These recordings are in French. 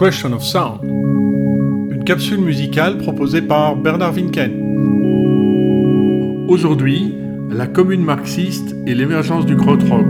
Question of Sound, une capsule musicale proposée par Bernard Winken. Aujourd'hui, la commune marxiste et l'émergence du krautrock.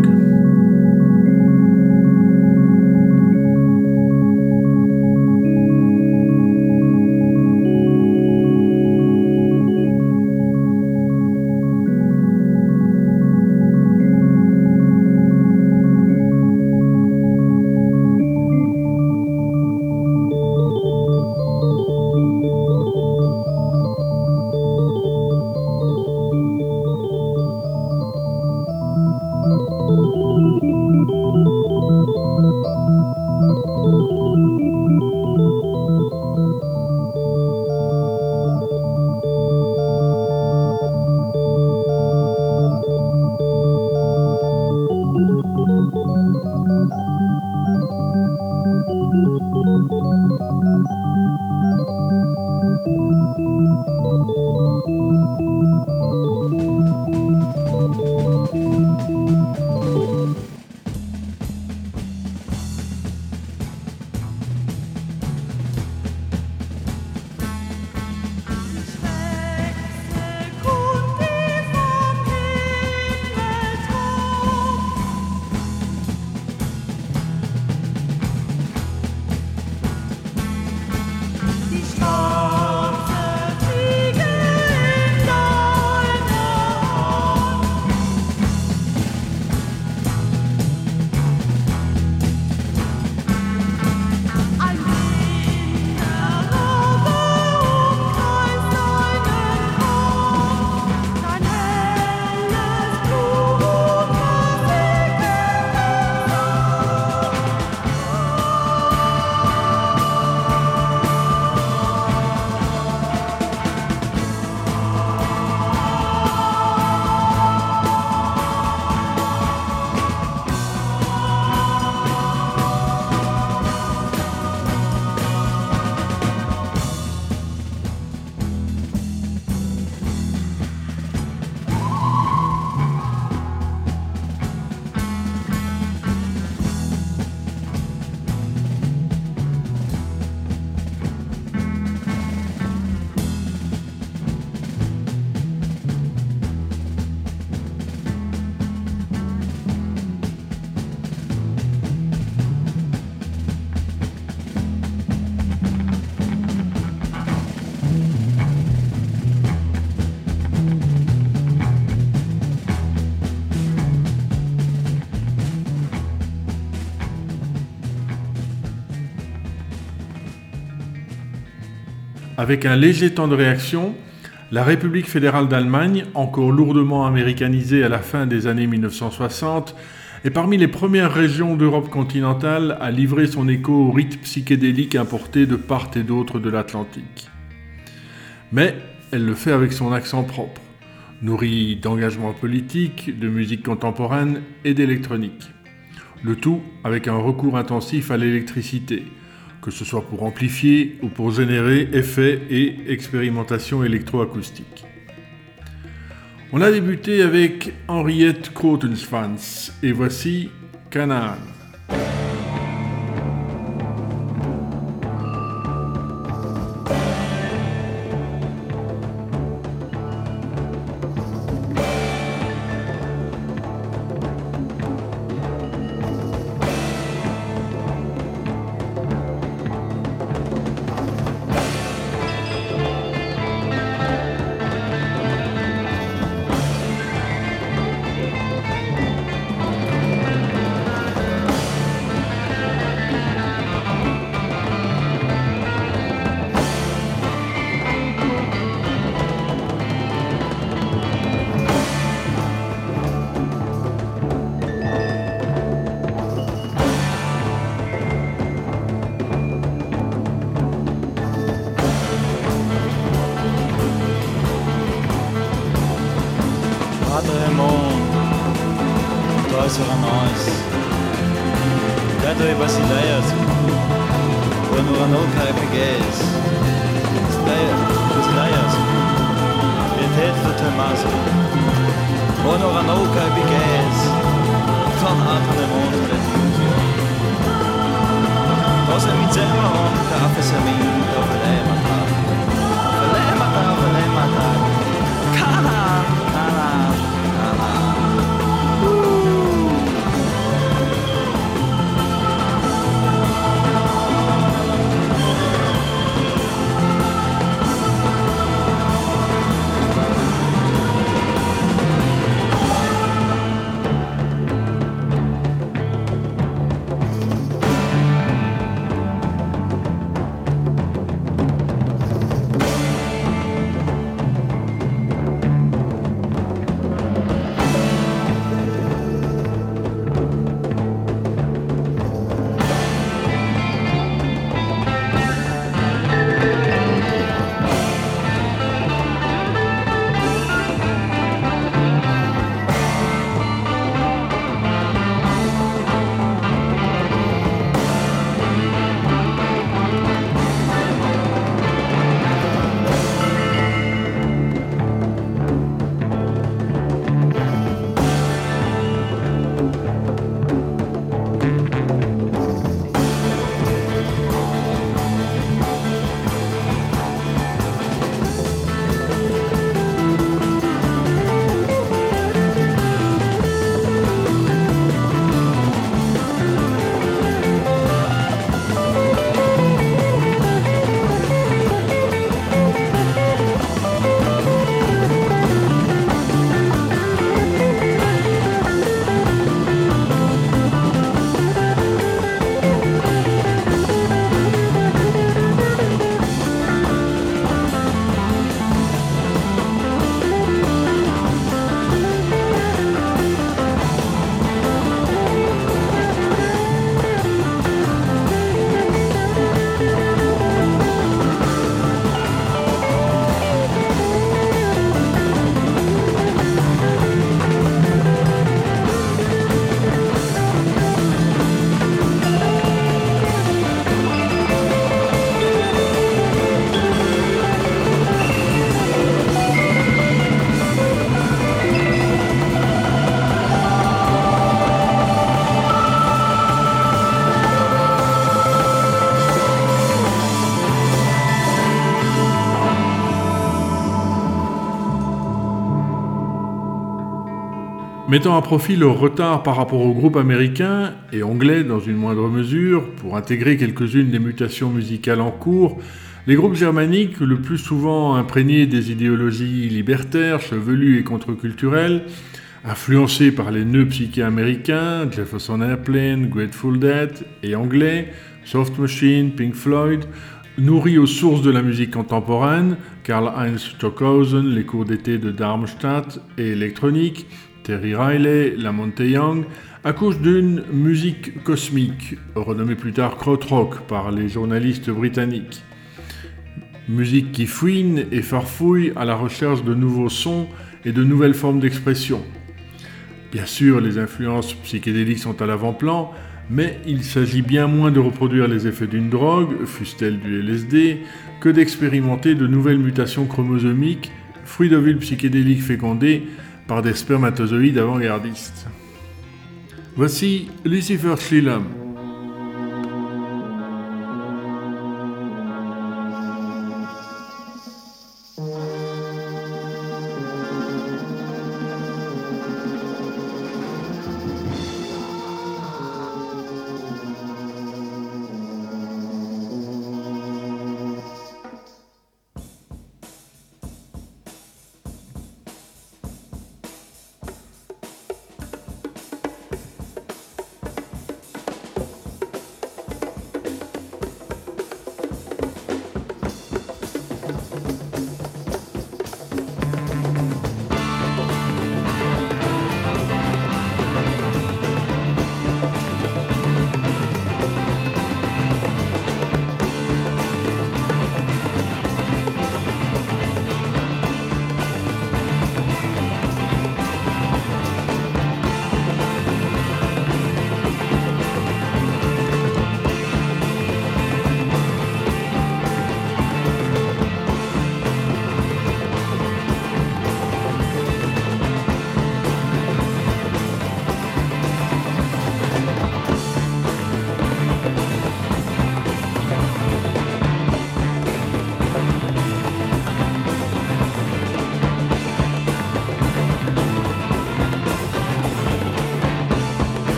Avec un léger temps de réaction, la République fédérale d'Allemagne, encore lourdement américanisée à la fin des années 1960, est parmi les premières régions d'Europe continentale à livrer son écho aux rites psychédéliques importés de part et d'autre de l'Atlantique. Mais elle le fait avec son accent propre, nourri d'engagement politique, de musique contemporaine et d'électronique. Le tout avec un recours intensif à l'électricité, que ce soit pour amplifier ou pour générer effets et expérimentations électroacoustiques. On a débuté avec Henriette Kotensvans et voici Canaan. Mettant à profit leur retard par rapport aux groupes américains et anglais dans une moindre mesure pour intégrer quelques-unes des mutations musicales en cours, les groupes germaniques, le plus souvent imprégnés des idéologies libertaires, chevelues et contre-culturelles, influencés par les nœuds psyché américains, Jefferson Airplane, Grateful Dead et anglais, Soft Machine, Pink Floyd, nourris aux sources de la musique contemporaine, Karl-Heinz Stockhausen, les cours d'été de Darmstadt et électronique, Terry Riley, Lamonte Young, accouchent d'une musique cosmique, renommée plus tard krautrock par les journalistes britanniques. Musique qui fouine et farfouille à la recherche de nouveaux sons et de nouvelles formes d'expression. Bien sûr, les influences psychédéliques sont à l'avant-plan, mais il s'agit bien moins de reproduire les effets d'une drogue, fût-elle du LSD, que d'expérimenter de nouvelles mutations chromosomiques, fruits d'ovules psychédéliques fécondés par des spermatozoïdes avant-gardistes. Voici Lucifer Schlilam.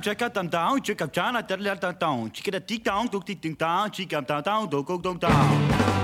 check chica tam down, chica chana, tell down, chica tic down, tic down, chica down down, go down down.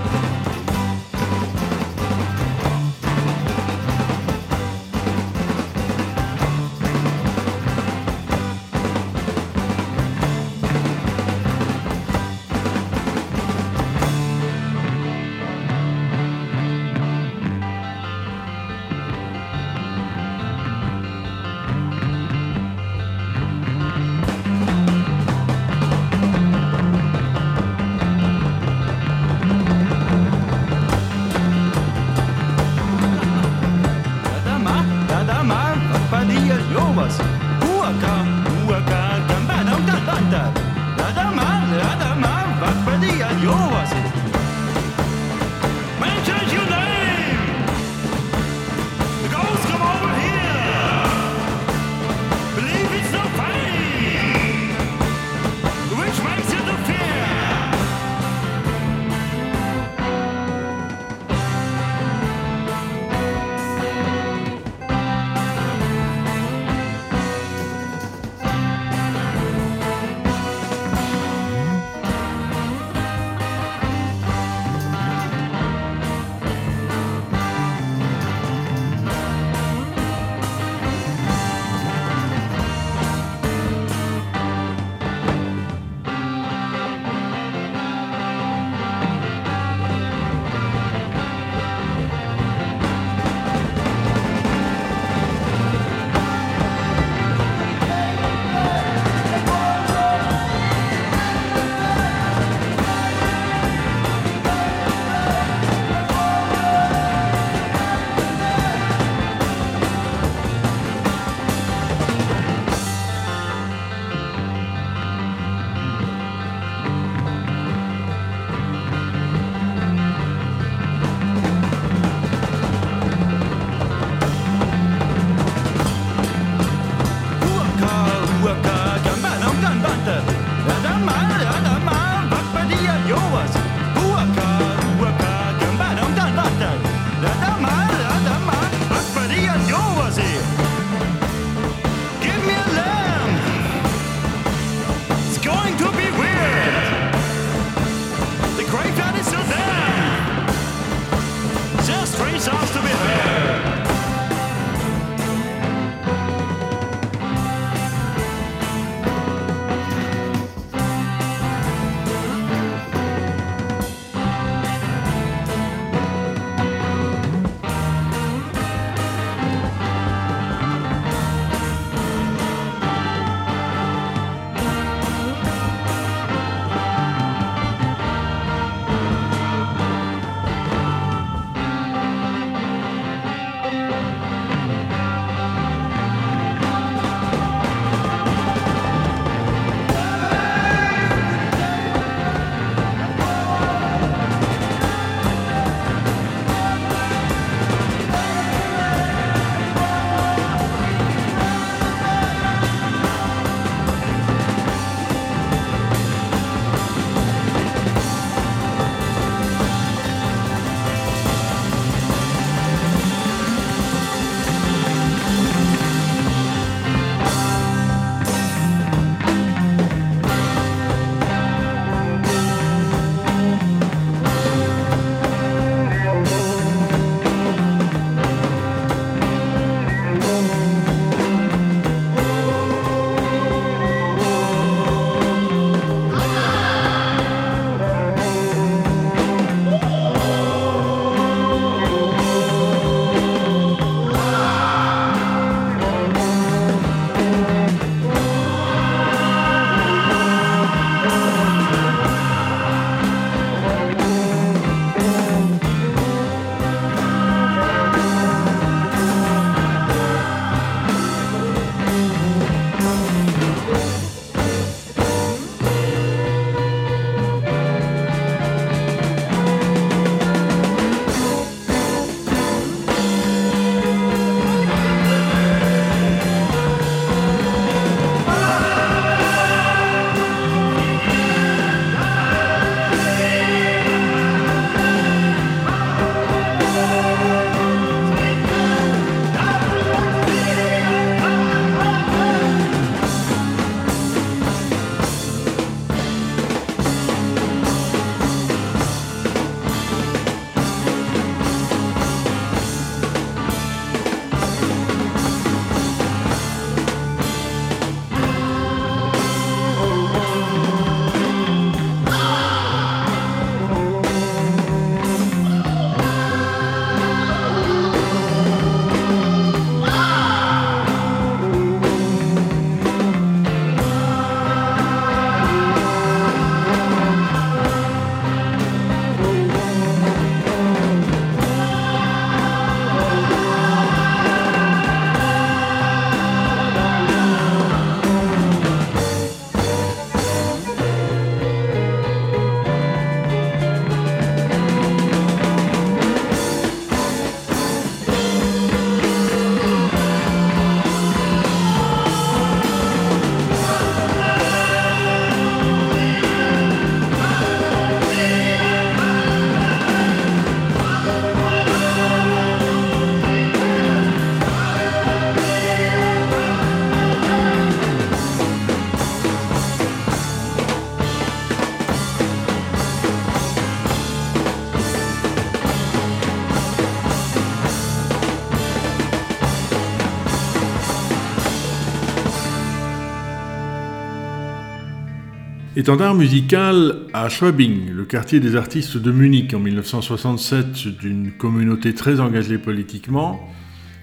Étendard musical à Schwabing, le quartier des artistes de Munich en 1967, d'une communauté très engagée politiquement.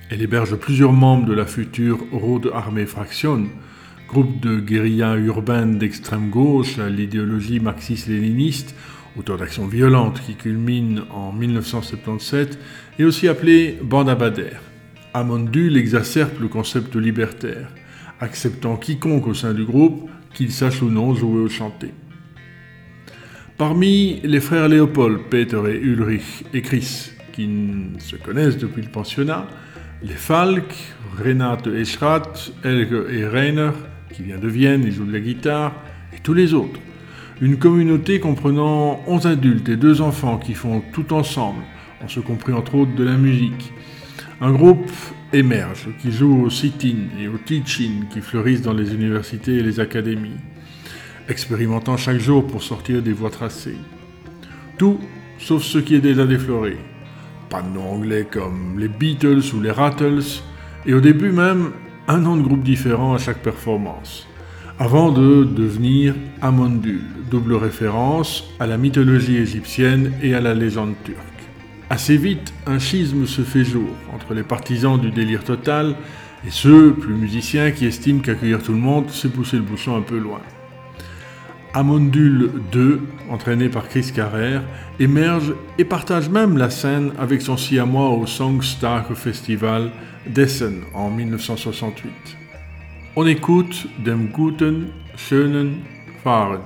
Elle héberge plusieurs membres de la future Rode Armee Fraktion, groupe de guérilla urbaine d'extrême gauche à l'idéologie marxiste-léniniste, auteur d'actions violentes qui culmine en 1977, et aussi appelé Bande Abader. Amondul exacerbe le concept libertaire, acceptant quiconque au sein du groupe, qu'il sache ou non jouer ou chanter. Parmi les frères Léopold, Peter et Ulrich et Chris, qui se connaissent depuis le pensionnat, les Falk, Renate Eschrat, Helge et Rainer, qui vient de Vienne et joue de la guitare, et tous les autres. Une communauté comprenant 11 adultes et deux enfants qui font tout ensemble, en se compris entre autres de la musique. Un groupe émerge, qui joue au sit-in et au teach-in qui fleurissent dans les universités et les académies, expérimentant chaque jour pour sortir des voies tracées. Tout sauf ce qui est déjà défloré. Pas de nom anglais comme les Beatles ou les Rattles, et au début même un nom de groupe différent à chaque performance, avant de devenir Amondul, double référence à la mythologie égyptienne et à la légende turque. Assez vite, un schisme se fait jour entre les partisans du délire total et ceux, plus musiciens, qui estiment qu'accueillir tout le monde, c'est pousser le bouchon un peu loin. Amondul 2, entraîné par Chris Carrère, émerge et partage même la scène avec son siamois au Songstar Festival d'Essen en 1968. On écoute Dem guten, schönen Fahren.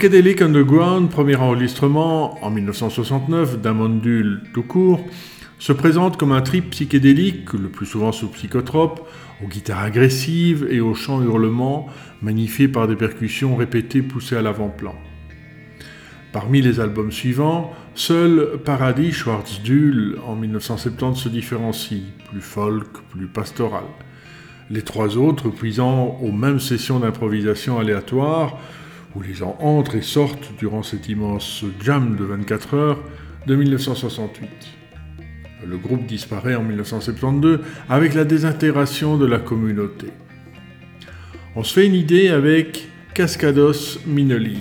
Psychedelic Underground, premier enregistrement en 1969 d'un tout court, se présente comme un trip psychédélique, le plus souvent sous psychotrope, aux guitares agressives et aux chants hurlements, magnifiés par des percussions répétées poussées à l'avant-plan. Parmi les albums suivants, seul Paradis Schwarz-Duhl en 1970 se différencie, plus folk, plus pastoral. Les trois autres, puisant aux mêmes sessions d'improvisation aléatoires, où les gens entrent et sortent durant cet immense jam de 24 heures de 1968. Le groupe disparaît en 1972 avec la désintégration de la communauté. On se fait une idée avec Cascados Minoli.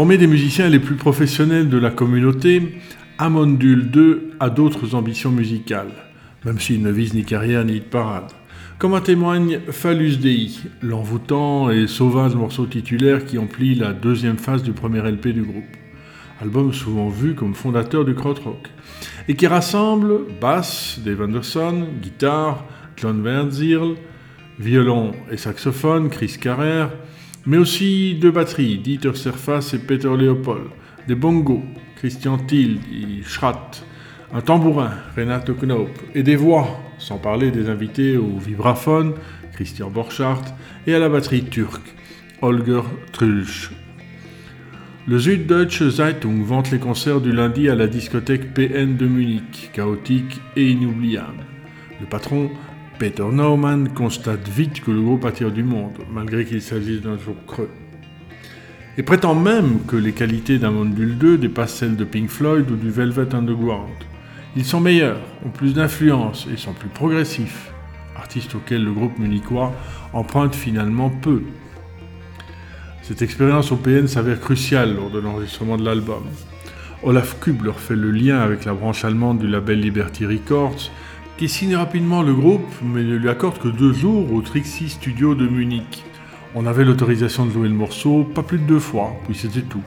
Formé des musiciens les plus professionnels de la communauté, Amondule 2 a d'autres ambitions musicales, même s'il ne vise ni carrière ni de parade. Comme en témoigne Phallus Dei, l'envoûtant et sauvage morceau titulaire qui emplit la deuxième phase du premier LP du groupe. Album souvent vu comme fondateur du krautrock. Et qui rassemble basse, Dave Anderson, guitare, John Wertzierl, violon et saxophone, Chris Carrère, mais aussi deux batteries, Dieter Serfas et Peter Leopold, des bongos, Christian Thiel et Schratt, un tambourin, Renato Knoop, et des voix, sans parler des invités au vibraphone, Christian Borchardt, et à la batterie turque, Holger Trulsch. Le Süddeutsche Zeitung vante les concerts du lundi à la discothèque PN de Munich, chaotique et inoubliable. Le patron, Peter Naumann, constate vite que le groupe attire du monde, malgré qu'il s'agisse d'un jour creux. Et prétend même que les qualités d'un Mondule 2 dépassent celles de Pink Floyd ou du Velvet Underground. Ils sont meilleurs, ont plus d'influence et sont plus progressifs, artistes auxquels le groupe munichois emprunte finalement peu. Cette expérience au PN s'avère cruciale lors de l'enregistrement de l'album. Olaf Kubler fait le lien avec la branche allemande du label Liberty Records, qui signe rapidement le groupe, mais ne lui accorde que deux jours au Trixie Studio de Munich. On avait l'autorisation de jouer le morceau pas plus de deux fois, puis c'était tout.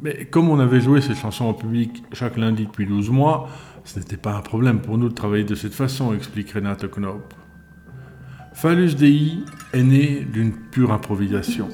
Mais comme on avait joué ces chansons en public chaque lundi depuis 12 mois, ce n'était pas un problème pour nous de travailler de cette façon, explique Renate Knoop. Phallus Dei est né d'une pure improvisation.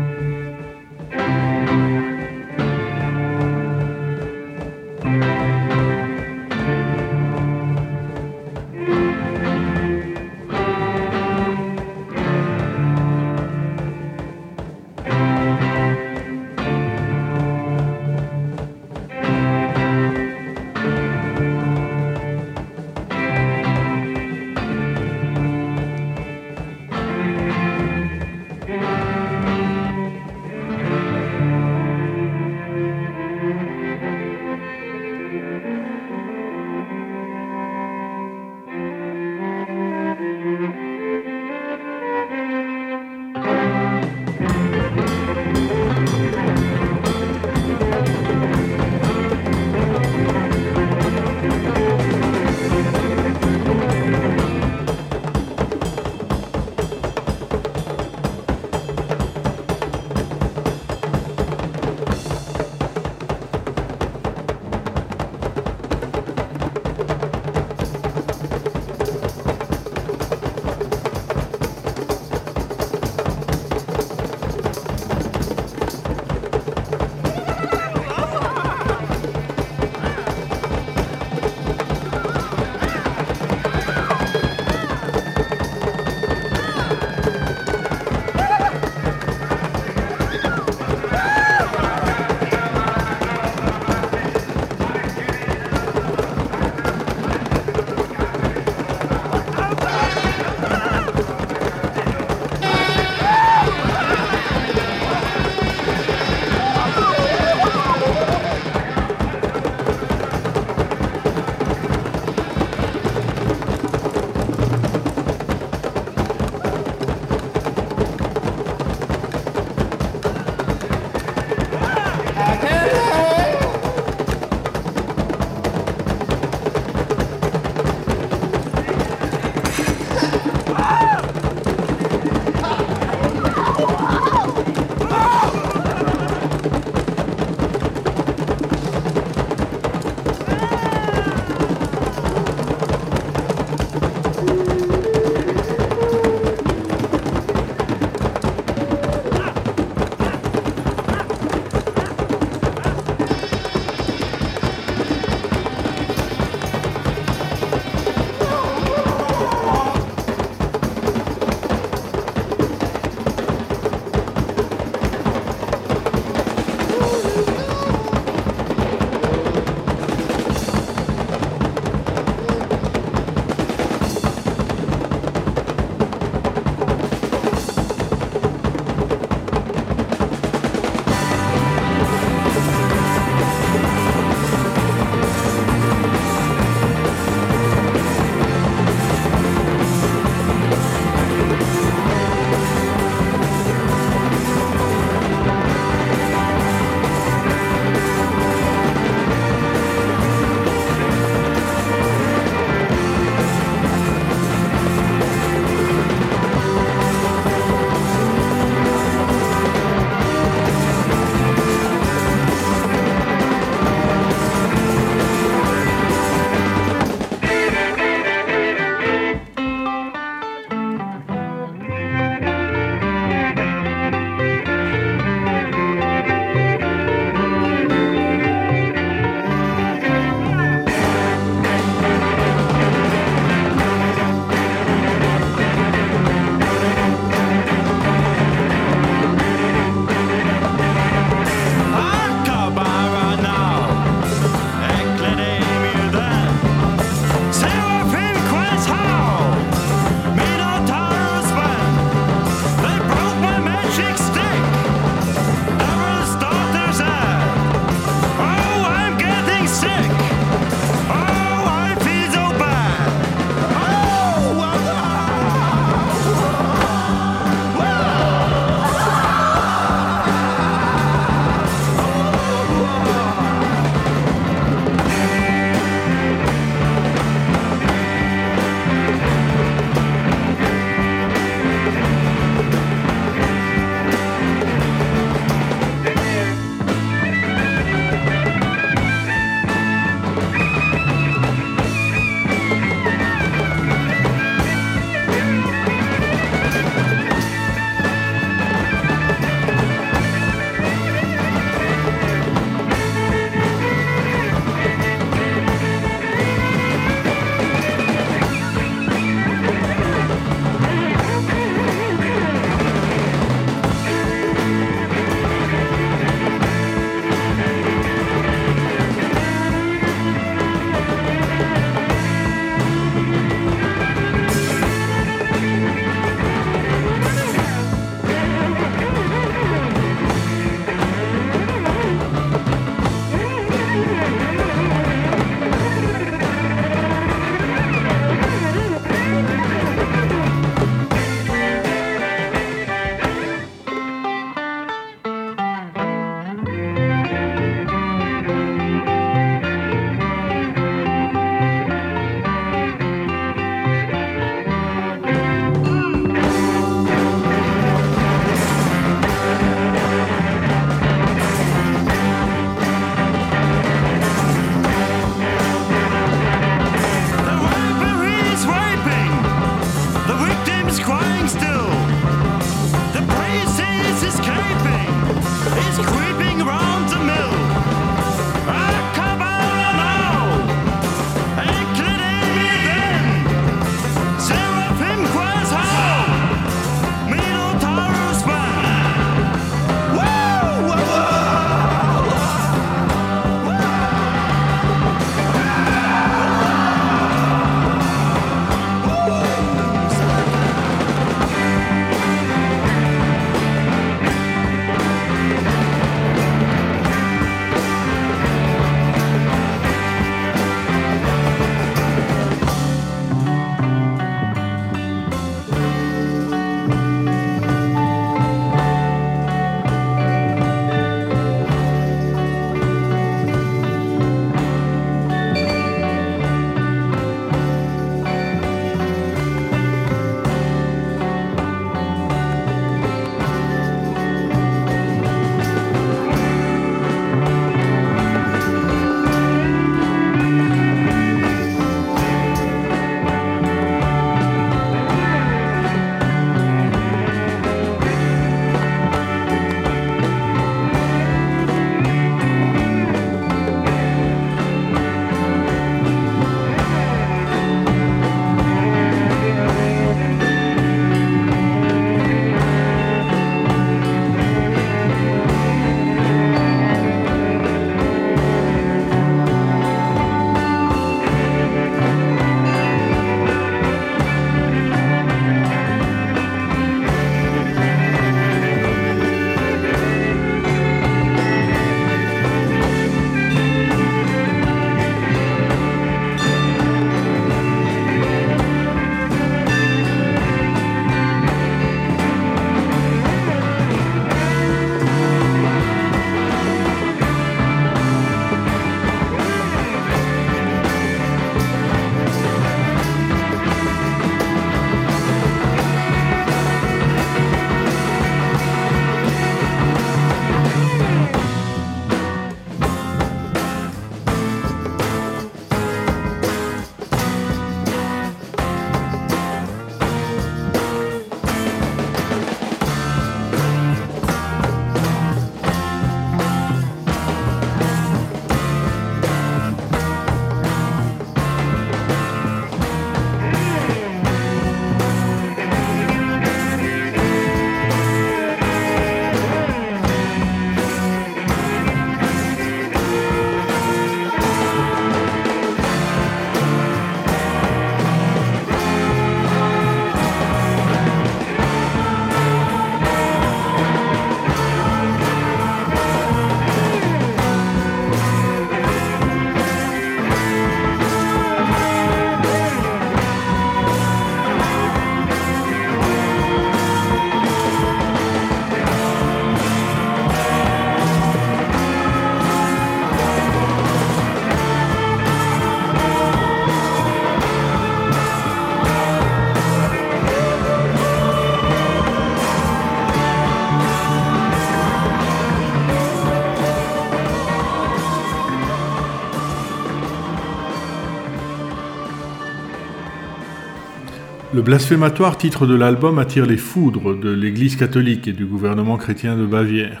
Le blasphématoire titre de l'album attire les foudres de l'Église catholique et du gouvernement chrétien de Bavière,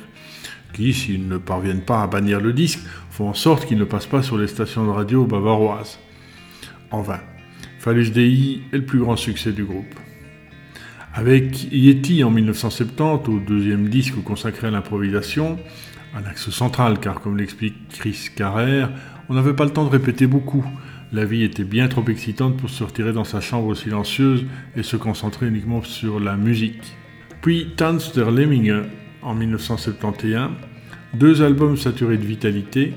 qui, s'ils ne parviennent pas à bannir le disque, font en sorte qu'il ne passe pas sur les stations de radio bavaroises. En vain. Phallus Dei est le plus grand succès du groupe. Avec Yeti en 1970, au deuxième disque consacré à l'improvisation, un axe central car comme l'explique Chris Carrère, on n'avait pas le temps de répéter beaucoup, la vie était bien trop excitante pour se retirer dans sa chambre silencieuse et se concentrer uniquement sur la musique. Puis Tanz der Lemminge en 1971, deux albums saturés de vitalité,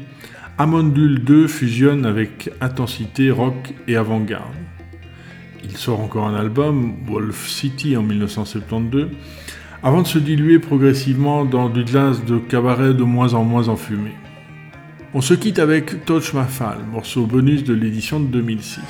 Amondule 2 fusionne avec intensité rock et avant-garde. Il sort encore un album, Wolf City en 1972, avant de se diluer progressivement dans du jazz de cabaret de moins en moins enfumé. On se quitte avec Touch My Fall, morceau bonus de l'édition de 2006.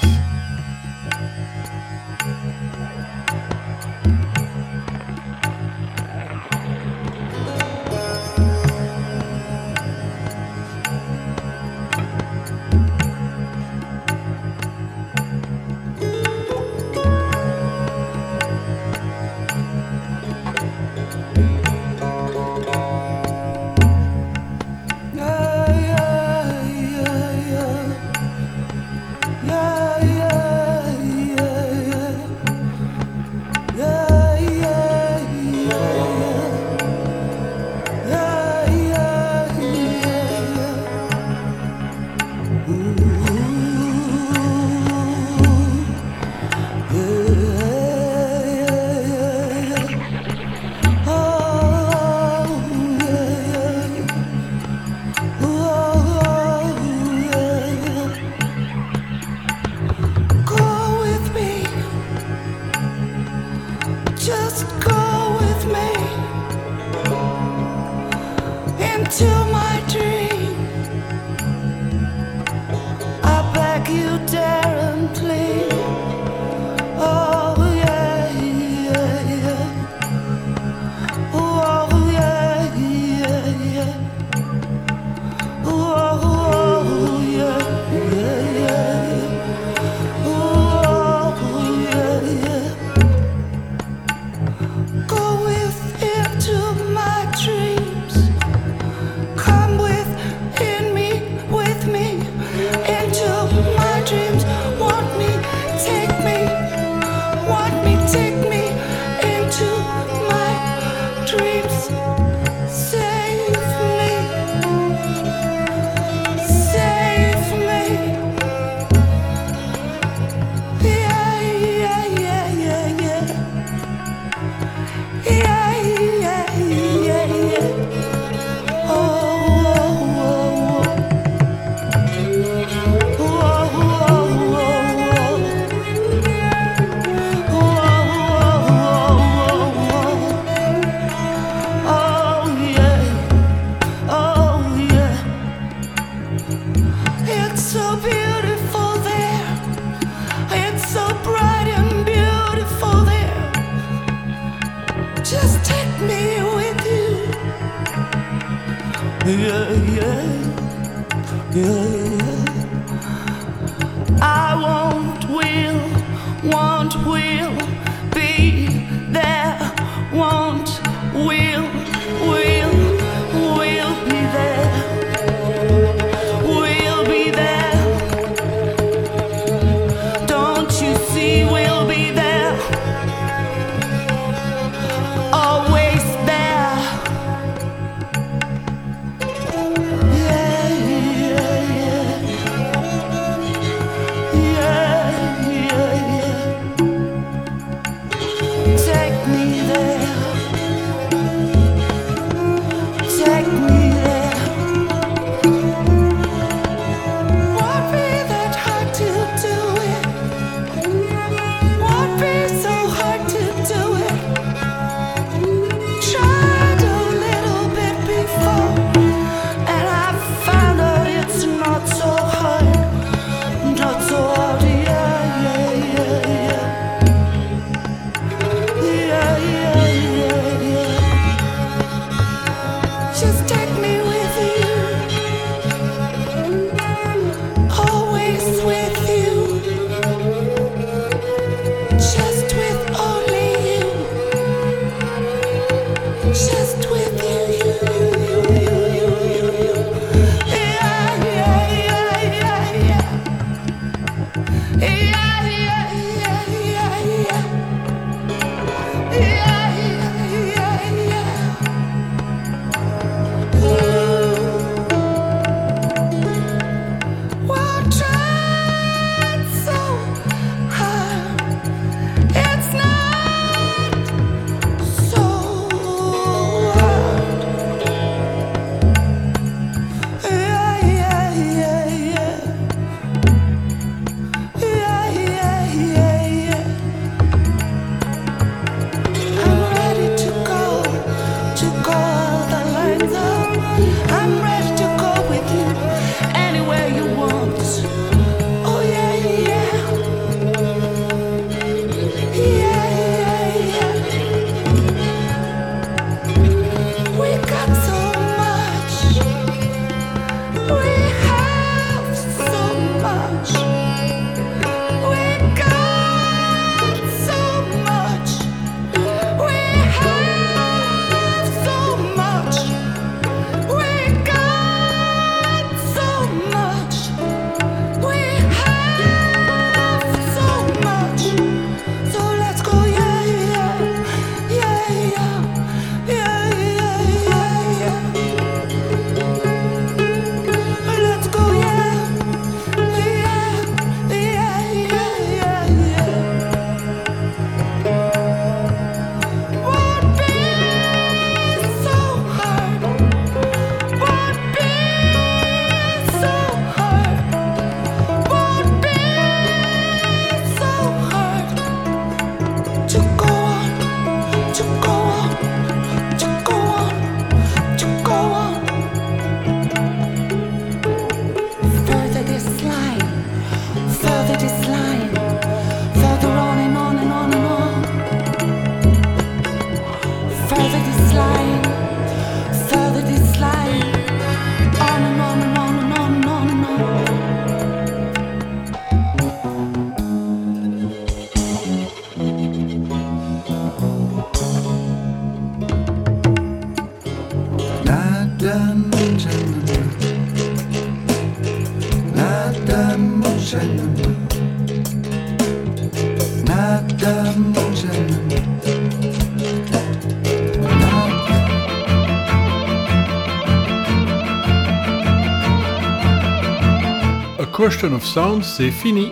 Of Sound, c'est fini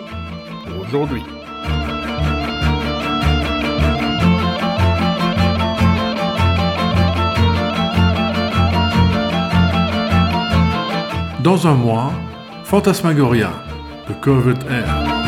pour aujourd'hui. Dans un mois, Fantasmagoria de Covert Air.